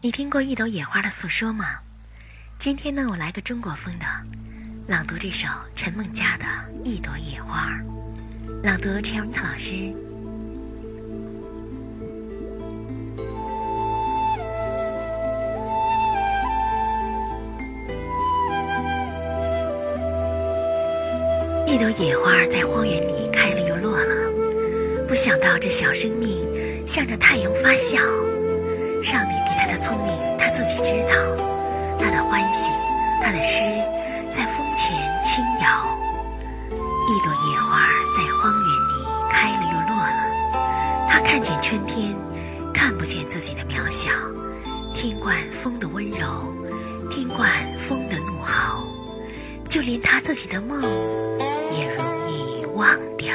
你听过一朵野花的诉说吗？今天呢，我来个中国风的，朗读这首陈梦佳的《一朵野花》，朗读陈永特老师。一朵野花在荒原里开了又落了，不想到这小生命向着太阳发笑。上帝给他的，他自己知道；他的欢喜，他的诗，在风前轻摇。一朵野花在荒原里开了又落了，他看见春天，看不见自己的渺小。听惯风的温柔，听惯风的怒吼，就连他自己的梦，也容易忘掉。